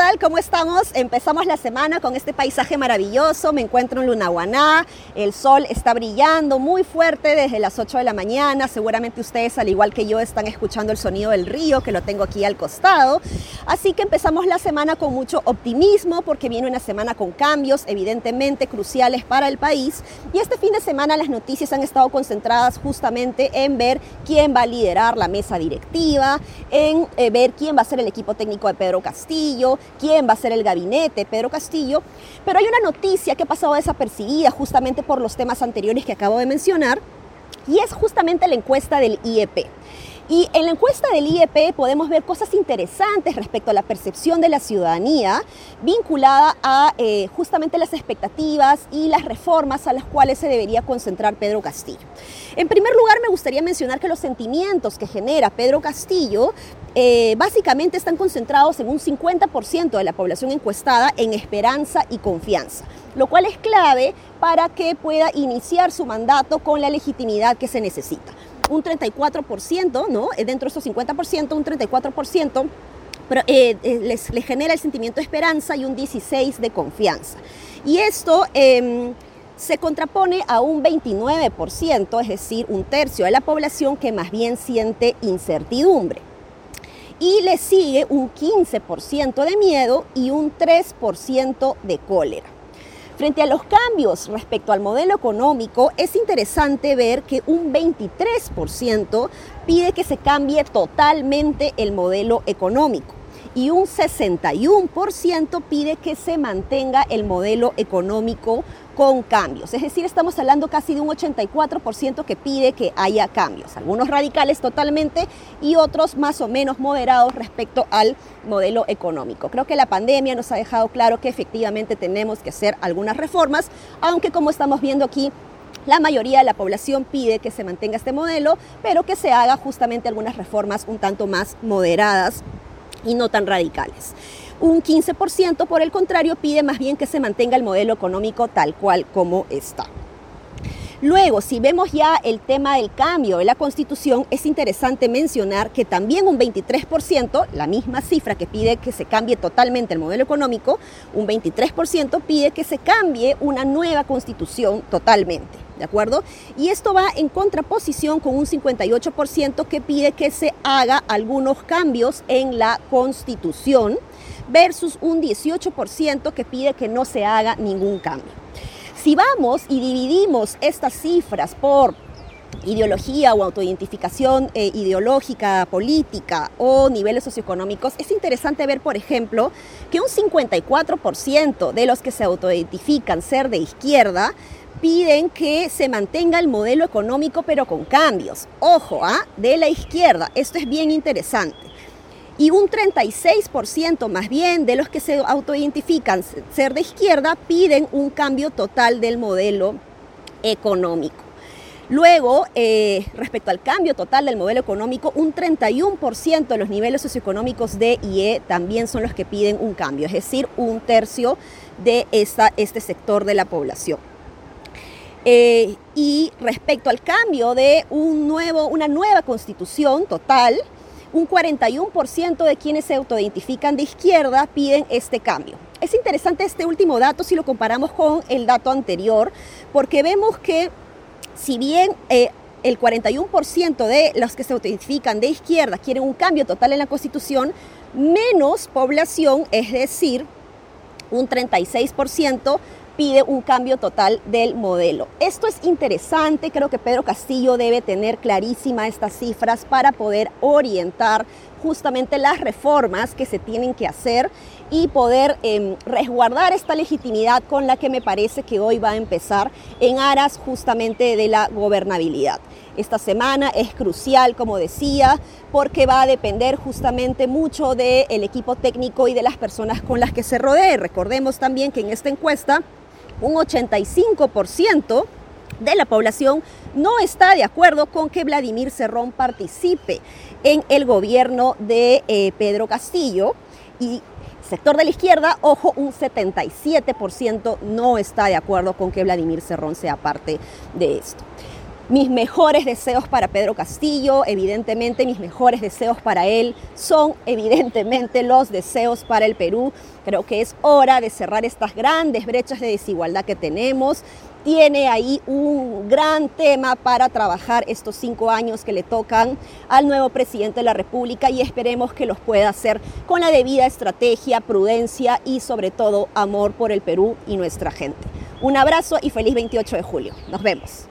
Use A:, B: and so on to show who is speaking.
A: tal? ¿Cómo estamos? Empezamos la semana con este paisaje maravilloso. Me encuentro en Lunahuaná. El sol está brillando muy fuerte desde las 8 de la mañana. Seguramente ustedes, al igual que yo, están escuchando el sonido del río, que lo tengo aquí al costado. Así que empezamos la semana con mucho optimismo porque viene una semana con cambios evidentemente cruciales para el país. Y este fin de semana las noticias han estado concentradas justamente en ver quién va a liderar la mesa directiva, en eh, ver quién va a ser el equipo técnico de Pedro Castillo, quién va a ser el gabinete Pedro Castillo, pero hay una noticia que ha pasado desapercibida justamente por los temas anteriores que acabo de mencionar y es justamente la encuesta del IEP. Y en la encuesta del IEP podemos ver cosas interesantes respecto a la percepción de la ciudadanía vinculada a eh, justamente las expectativas y las reformas a las cuales se debería concentrar Pedro Castillo. En primer lugar, me gustaría mencionar que los sentimientos que genera Pedro Castillo eh, básicamente están concentrados en un 50% de la población encuestada en esperanza y confianza, lo cual es clave para que pueda iniciar su mandato con la legitimidad que se necesita un 34%, ¿no? Eh, dentro de esos 50%, un 34%, pero eh, eh, les, genera el sentimiento de esperanza y un 16% de confianza. Y esto em, se contrapone a un 29%, es decir, un tercio de la población que más bien siente incertidumbre. Y le sigue un 15% de miedo y un 3% de cólera. Frente a los cambios respecto al modelo económico, es interesante ver que un 23% pide que se cambie totalmente el modelo económico y un 61% pide que se mantenga el modelo económico con cambios. Es decir, estamos hablando casi de un 84% que pide que haya cambios, algunos radicales totalmente y otros más o menos moderados respecto al modelo económico. Creo que la pandemia nos ha dejado claro que efectivamente tenemos que hacer algunas reformas, aunque como estamos viendo aquí, la mayoría de la población pide que se mantenga este modelo, pero que se haga justamente algunas reformas un tanto más moderadas y no tan radicales. Un 15%, por el contrario, pide más bien que se mantenga el modelo económico tal cual como está. Luego, si vemos ya el tema del cambio de la constitución, es interesante mencionar que también un 23%, la misma cifra que pide que se cambie totalmente el modelo económico, un 23% pide que se cambie una nueva constitución totalmente. ¿De acuerdo? Y esto va en contraposición con un 58% que pide que se haga algunos cambios en la constitución versus un 18% que pide que no se haga ningún cambio. Si vamos y dividimos estas cifras por ideología o autoidentificación eh, ideológica, política o niveles socioeconómicos, es interesante ver, por ejemplo, que un 54% de los que se autoidentifican ser de izquierda piden que se mantenga el modelo económico pero con cambios. Ojo, ¿ah? de la izquierda, esto es bien interesante y un 36% más bien de los que se autoidentifican ser de izquierda piden un cambio total del modelo económico. Luego, eh, respecto al cambio total del modelo económico, un 31% de los niveles socioeconómicos D y E también son los que piden un cambio, es decir, un tercio de este sector de la población. Eh, y respecto al cambio de un nuevo, una nueva constitución total, un 41% de quienes se autoidentifican de izquierda piden este cambio. Es interesante este último dato si lo comparamos con el dato anterior, porque vemos que si bien eh, el 41% de los que se autoidentifican de izquierda quieren un cambio total en la Constitución, menos población, es decir, un 36% pide un cambio total del modelo. Esto es interesante, creo que Pedro Castillo debe tener clarísima estas cifras para poder orientar justamente las reformas que se tienen que hacer y poder em, resguardar esta legitimidad con la que me parece que hoy va a empezar en aras justamente de la gobernabilidad. Esta semana es crucial, como decía, porque va a depender justamente mucho del equipo técnico y de las personas con las que se rodee. Recordemos también que en esta encuesta un 85% de la población no está de acuerdo con que Vladimir Cerrón participe en el gobierno de eh, Pedro Castillo y sector de la izquierda, ojo, un 77% no está de acuerdo con que Vladimir Cerrón sea parte de esto. Mis mejores deseos para Pedro Castillo, evidentemente mis mejores deseos para él son evidentemente los deseos para el Perú. Creo que es hora de cerrar estas grandes brechas de desigualdad que tenemos. Tiene ahí un gran tema para trabajar estos cinco años que le tocan al nuevo presidente de la República y esperemos que los pueda hacer con la debida estrategia, prudencia y sobre todo amor por el Perú y nuestra gente. Un abrazo y feliz 28 de julio. Nos vemos.